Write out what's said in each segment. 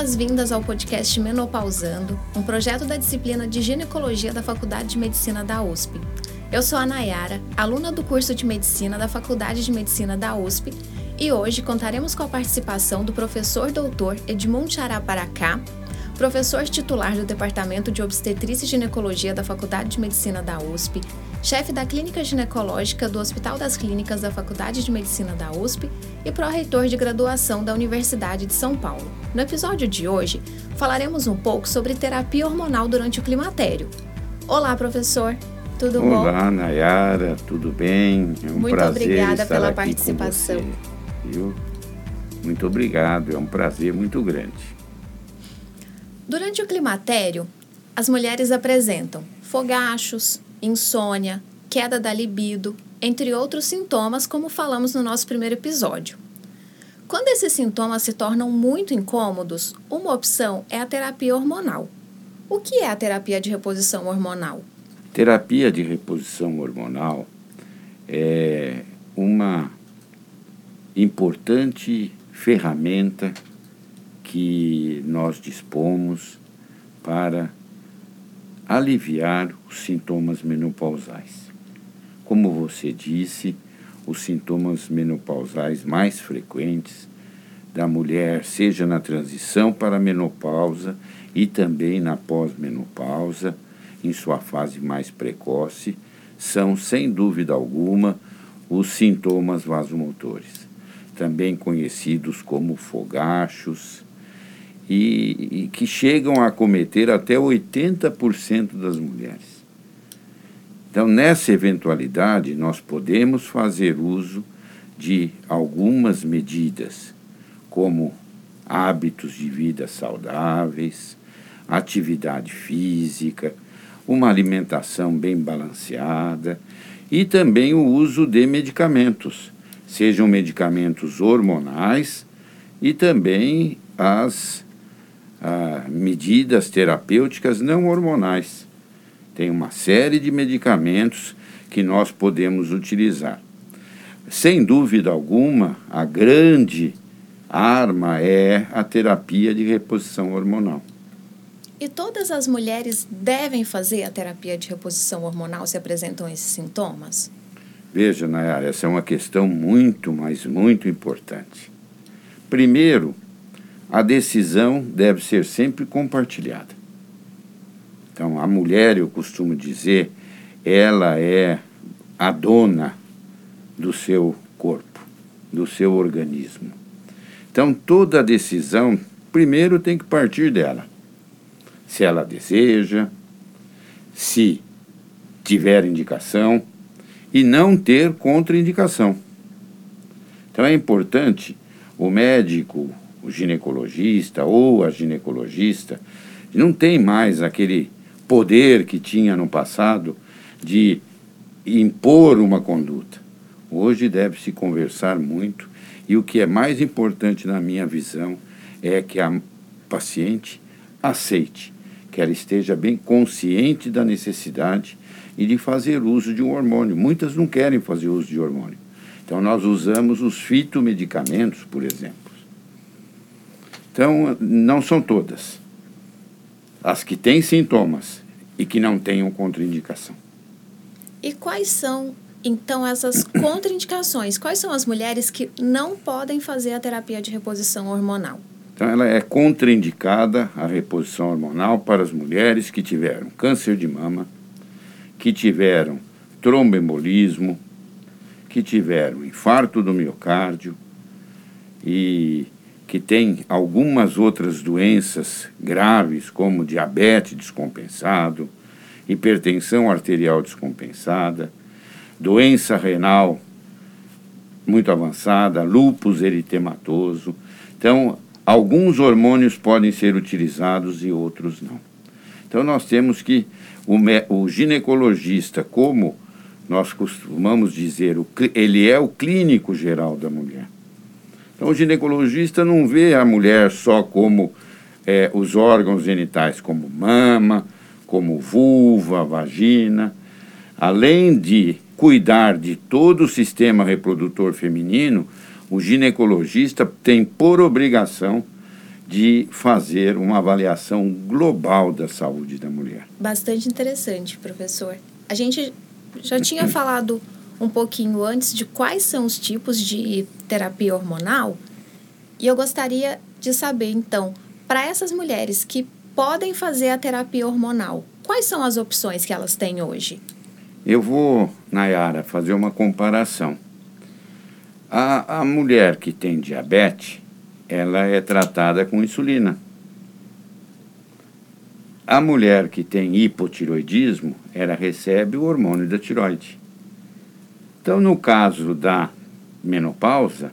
boas-vindas ao podcast Menopausando, um projeto da disciplina de ginecologia da Faculdade de Medicina da USP. Eu sou a Nayara, aluna do curso de medicina da Faculdade de Medicina da USP, e hoje contaremos com a participação do professor doutor Edmund Charaparacá, professor titular do Departamento de Obstetrícia e Ginecologia da Faculdade de Medicina da USP, chefe da Clínica Ginecológica do Hospital das Clínicas da Faculdade de Medicina da USP e pró-reitor de graduação da Universidade de São Paulo. No episódio de hoje, falaremos um pouco sobre terapia hormonal durante o climatério. Olá, professor! Tudo bom? Olá, Nayara, tudo bem? É um Muito prazer obrigada estar pela aqui participação. Com você, viu? Muito obrigado, é um prazer muito grande. Durante o climatério, as mulheres apresentam fogachos, insônia, queda da libido, entre outros sintomas, como falamos no nosso primeiro episódio. Quando esses sintomas se tornam muito incômodos, uma opção é a terapia hormonal. O que é a terapia de reposição hormonal? Terapia de reposição hormonal é uma importante ferramenta que nós dispomos para aliviar os sintomas menopausais. Como você disse, os sintomas menopausais mais frequentes da mulher, seja na transição para a menopausa e também na pós-menopausa, em sua fase mais precoce, são, sem dúvida alguma, os sintomas vasomotores, também conhecidos como fogachos, e, e que chegam a acometer até 80% das mulheres. Então, nessa eventualidade, nós podemos fazer uso de algumas medidas, como hábitos de vida saudáveis, atividade física, uma alimentação bem balanceada e também o uso de medicamentos, sejam medicamentos hormonais e também as ah, medidas terapêuticas não hormonais. Tem uma série de medicamentos que nós podemos utilizar. Sem dúvida alguma, a grande arma é a terapia de reposição hormonal. E todas as mulheres devem fazer a terapia de reposição hormonal se apresentam esses sintomas? Veja, Nayara, essa é uma questão muito, mas muito importante. Primeiro, a decisão deve ser sempre compartilhada. Então, a mulher, eu costumo dizer, ela é a dona do seu corpo, do seu organismo. Então, toda decisão, primeiro tem que partir dela se ela deseja, se tiver indicação e não ter contraindicação. Então é importante o médico, o ginecologista ou a ginecologista não tem mais aquele poder que tinha no passado de impor uma conduta. Hoje deve-se conversar muito e o que é mais importante na minha visão é que a paciente aceite que ela esteja bem consciente da necessidade e de fazer uso de um hormônio. Muitas não querem fazer uso de hormônio. Então, nós usamos os fitomedicamentos, por exemplo. Então, não são todas. As que têm sintomas e que não tenham contraindicação. E quais são, então, essas contraindicações? Quais são as mulheres que não podem fazer a terapia de reposição hormonal? Então, ela é contraindicada a reposição hormonal para as mulheres que tiveram câncer de mama, que tiveram tromboembolismo, que tiveram infarto do miocárdio e que têm algumas outras doenças graves, como diabetes descompensado, hipertensão arterial descompensada, doença renal muito avançada, lúpus eritematoso. Então, Alguns hormônios podem ser utilizados e outros não. Então, nós temos que o, o ginecologista, como nós costumamos dizer, ele é o clínico geral da mulher. Então, o ginecologista não vê a mulher só como é, os órgãos genitais, como mama, como vulva, vagina. Além de cuidar de todo o sistema reprodutor feminino, o ginecologista tem por obrigação de fazer uma avaliação global da saúde da mulher. Bastante interessante, professor. A gente já tinha falado um pouquinho antes de quais são os tipos de terapia hormonal, e eu gostaria de saber, então, para essas mulheres que podem fazer a terapia hormonal, quais são as opções que elas têm hoje? Eu vou, Nayara, fazer uma comparação. A, a mulher que tem diabetes, ela é tratada com insulina. A mulher que tem hipotiroidismo, ela recebe o hormônio da tiroide. Então, no caso da menopausa,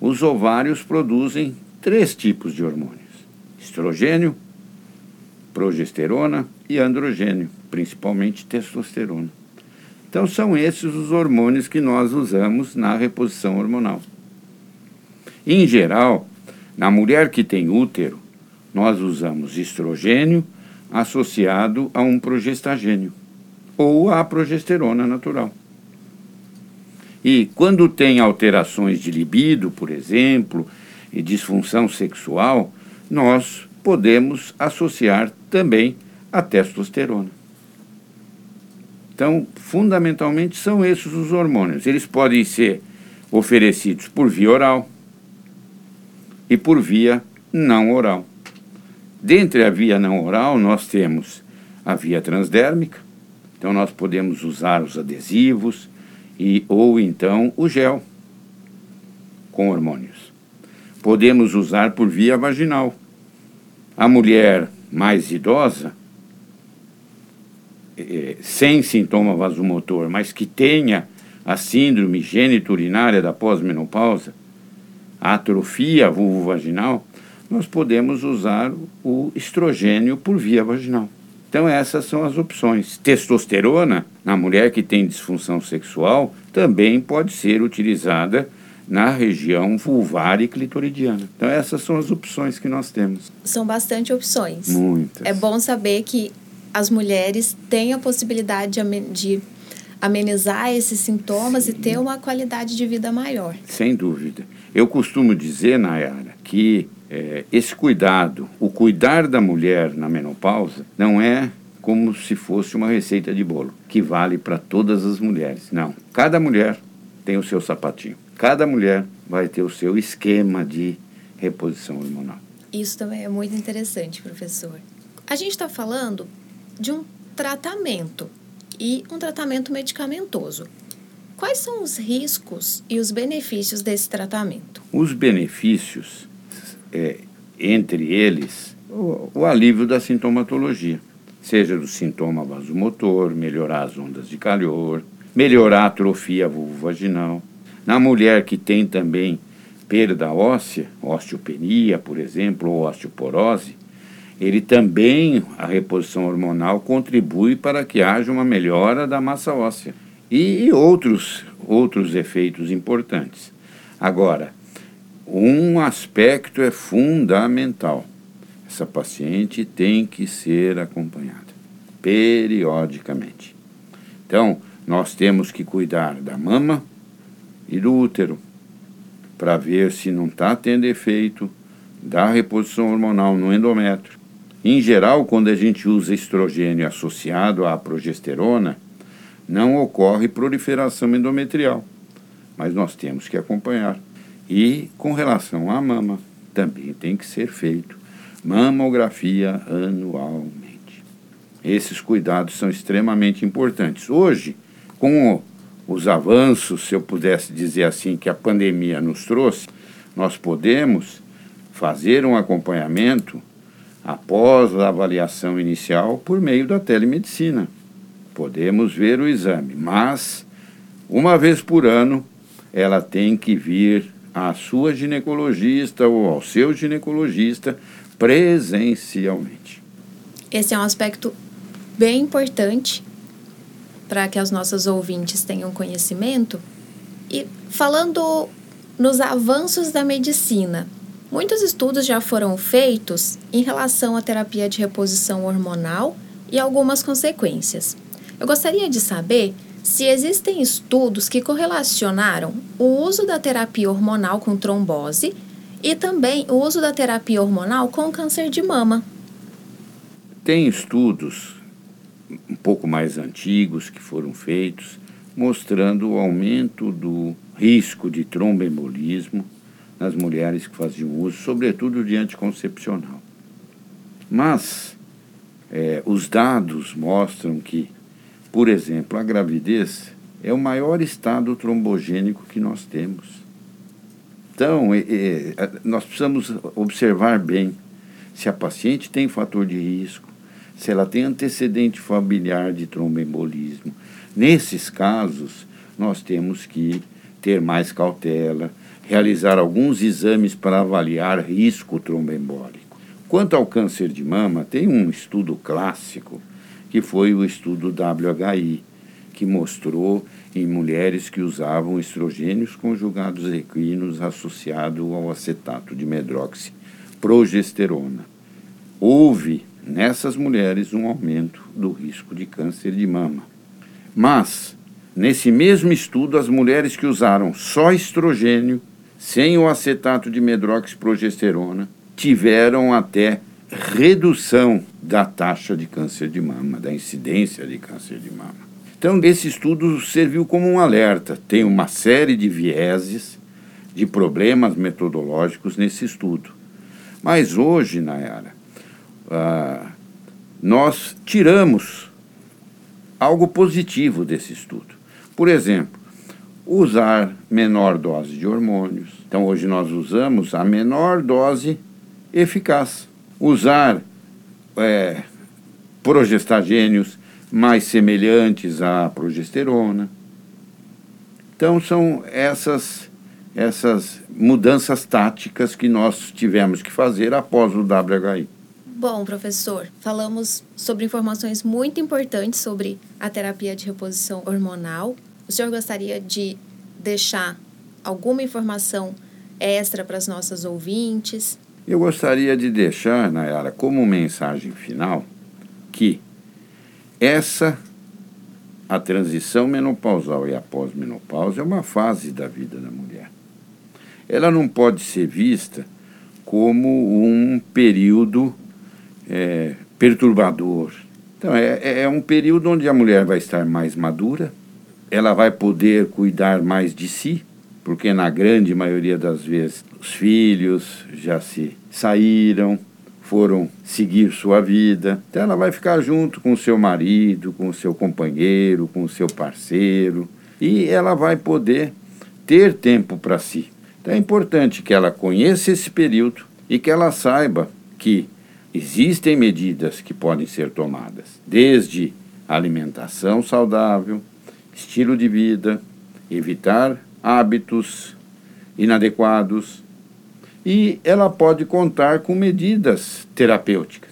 os ovários produzem três tipos de hormônios: estrogênio, progesterona e androgênio, principalmente testosterona. Então, são esses os hormônios que nós usamos na reposição hormonal. Em geral, na mulher que tem útero, nós usamos estrogênio associado a um progestagênio ou a progesterona natural. E quando tem alterações de libido, por exemplo, e disfunção sexual, nós podemos associar também a testosterona. Então, fundamentalmente, são esses os hormônios. Eles podem ser oferecidos por via oral e por via não oral. Dentre a via não oral, nós temos a via transdérmica, então nós podemos usar os adesivos e ou então o gel com hormônios. Podemos usar por via vaginal. A mulher mais idosa eh, sem sintoma vasomotor, mas que tenha a síndrome geniturinária da pós-menopausa, atrofia vulvovaginal, nós podemos usar o estrogênio por via vaginal. Então essas são as opções. Testosterona, na mulher que tem disfunção sexual, também pode ser utilizada na região vulvar e clitoridiana. Então essas são as opções que nós temos. São bastante opções. Muitas. É bom saber que as mulheres têm a possibilidade de amenizar esses sintomas Sim. e ter uma qualidade de vida maior. Sem dúvida. Eu costumo dizer, Nayara, que é, esse cuidado, o cuidar da mulher na menopausa, não é como se fosse uma receita de bolo, que vale para todas as mulheres. Não. Cada mulher tem o seu sapatinho. Cada mulher vai ter o seu esquema de reposição hormonal. Isso também é muito interessante, professor. A gente está falando de um tratamento e um tratamento medicamentoso. Quais são os riscos e os benefícios desse tratamento? Os benefícios, é, entre eles, o, o alívio da sintomatologia, seja do sintoma vasomotor, melhorar as ondas de calor, melhorar a atrofia vulvovaginal. Na mulher que tem também perda óssea, osteopenia, por exemplo, ou osteoporose, ele também, a reposição hormonal, contribui para que haja uma melhora da massa óssea e, e outros, outros efeitos importantes. Agora, um aspecto é fundamental: essa paciente tem que ser acompanhada periodicamente. Então, nós temos que cuidar da mama e do útero para ver se não está tendo efeito da reposição hormonal no endométrio. Em geral, quando a gente usa estrogênio associado à progesterona, não ocorre proliferação endometrial, mas nós temos que acompanhar. E com relação à mama, também tem que ser feito mamografia anualmente. Esses cuidados são extremamente importantes. Hoje, com os avanços, se eu pudesse dizer assim, que a pandemia nos trouxe, nós podemos fazer um acompanhamento após a avaliação inicial por meio da telemedicina. Podemos ver o exame, mas uma vez por ano ela tem que vir à sua ginecologista ou ao seu ginecologista presencialmente. Esse é um aspecto bem importante para que as nossas ouvintes tenham conhecimento. E falando nos avanços da medicina, Muitos estudos já foram feitos em relação à terapia de reposição hormonal e algumas consequências. Eu gostaria de saber se existem estudos que correlacionaram o uso da terapia hormonal com trombose E também o uso da terapia hormonal com câncer de mama. Tem estudos um pouco mais antigos que foram feitos mostrando o aumento do risco de tromboembolismo nas mulheres que faziam uso, sobretudo de anticoncepcional. Mas é, os dados mostram que, por exemplo, a gravidez é o maior estado trombogênico que nós temos. Então, é, é, nós precisamos observar bem se a paciente tem fator de risco, se ela tem antecedente familiar de tromboembolismo. Nesses casos, nós temos que ter mais cautela, realizar alguns exames para avaliar risco tromboembólico. Quanto ao câncer de mama, tem um estudo clássico, que foi o estudo WHI, que mostrou em mulheres que usavam estrogênios conjugados equinos associado ao acetato de medroxiprogesterona. Houve nessas mulheres um aumento do risco de câncer de mama. Mas, nesse mesmo estudo, as mulheres que usaram só estrogênio, sem o acetato de medroxiprogesterona, tiveram até redução da taxa de câncer de mama, da incidência de câncer de mama. Então, esse estudo serviu como um alerta. Tem uma série de vieses, de problemas metodológicos nesse estudo. Mas hoje, Nayara, ah, nós tiramos algo positivo desse estudo. Por exemplo, usar menor dose de hormônios. Então, hoje nós usamos a menor dose eficaz. Usar é, progestagênios mais semelhantes à progesterona. Então, são essas, essas mudanças táticas que nós tivemos que fazer após o WHI. Bom, professor, falamos sobre informações muito importantes sobre a terapia de reposição hormonal. O senhor gostaria de deixar alguma informação extra para as nossas ouvintes? Eu gostaria de deixar, Nayara, como mensagem final, que essa, a transição menopausal e a pós-menopausa, é uma fase da vida da mulher. Ela não pode ser vista como um período é, perturbador. Então, é, é, é um período onde a mulher vai estar mais madura, ela vai poder cuidar mais de si, porque na grande maioria das vezes os filhos já se saíram, foram seguir sua vida. Então ela vai ficar junto com o seu marido, com o seu companheiro, com o seu parceiro, e ela vai poder ter tempo para si. Então é importante que ela conheça esse período e que ela saiba que Existem medidas que podem ser tomadas, desde alimentação saudável, estilo de vida, evitar hábitos inadequados, e ela pode contar com medidas terapêuticas,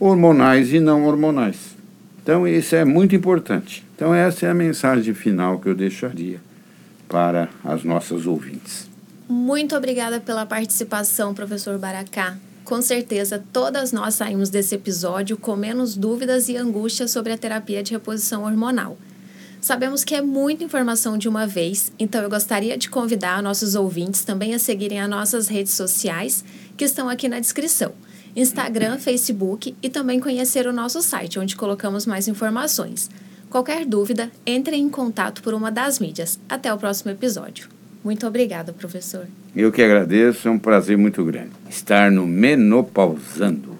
hormonais e não hormonais. Então, isso é muito importante. Então, essa é a mensagem final que eu deixaria para as nossas ouvintes. Muito obrigada pela participação, professor Baracá. Com certeza, todas nós saímos desse episódio com menos dúvidas e angústias sobre a terapia de reposição hormonal. Sabemos que é muita informação de uma vez, então eu gostaria de convidar nossos ouvintes também a seguirem as nossas redes sociais, que estão aqui na descrição. Instagram, Facebook e também conhecer o nosso site, onde colocamos mais informações. Qualquer dúvida, entre em contato por uma das mídias. Até o próximo episódio. Muito obrigada, professor. Eu que agradeço, é um prazer muito grande estar no Menopausando.